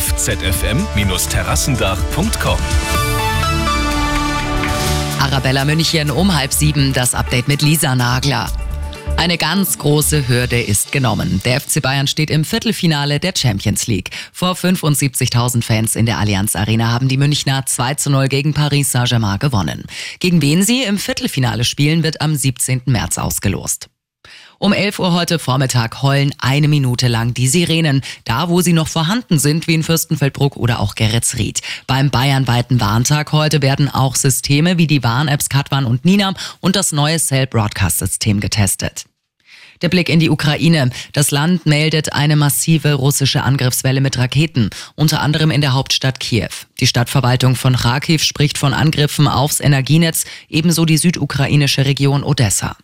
auf zfm-terrassendach.com. Arabella München um halb sieben, das Update mit Lisa Nagler. Eine ganz große Hürde ist genommen. Der FC Bayern steht im Viertelfinale der Champions League. Vor 75.000 Fans in der Allianz Arena haben die Münchner 2 zu 0 gegen Paris Saint-Germain gewonnen. Gegen wen sie im Viertelfinale spielen, wird am 17. März ausgelost. Um 11 Uhr heute Vormittag heulen eine Minute lang die Sirenen, da wo sie noch vorhanden sind, wie in Fürstenfeldbruck oder auch Geretsried. Beim bayernweiten Warntag heute werden auch Systeme wie die Warn-Apps Katwan und Nina und das neue Cell Broadcast System getestet. Der Blick in die Ukraine. Das Land meldet eine massive russische Angriffswelle mit Raketen, unter anderem in der Hauptstadt Kiew. Die Stadtverwaltung von Kharkiv spricht von Angriffen aufs Energienetz, ebenso die südukrainische Region Odessa.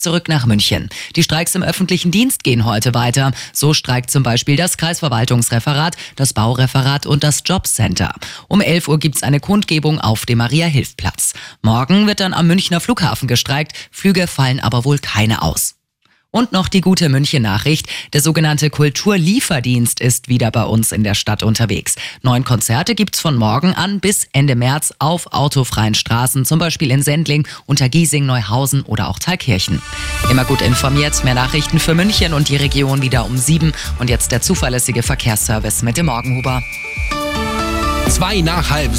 Zurück nach München. Die Streiks im öffentlichen Dienst gehen heute weiter. So streikt zum Beispiel das Kreisverwaltungsreferat, das Baureferat und das Jobcenter. Um 11 Uhr gibt's eine Kundgebung auf dem Maria-Hilf-Platz. Morgen wird dann am Münchner Flughafen gestreikt. Flüge fallen aber wohl keine aus. Und noch die gute München-Nachricht. Der sogenannte Kulturlieferdienst ist wieder bei uns in der Stadt unterwegs. Neun Konzerte gibt's von morgen an bis Ende März auf autofreien Straßen, zum Beispiel in Sendling, Untergiesing, Neuhausen oder auch Thalkirchen. Immer gut informiert, mehr Nachrichten für München und die Region wieder um sieben. Und jetzt der zuverlässige Verkehrsservice mit dem Morgenhuber. Zwei nach halb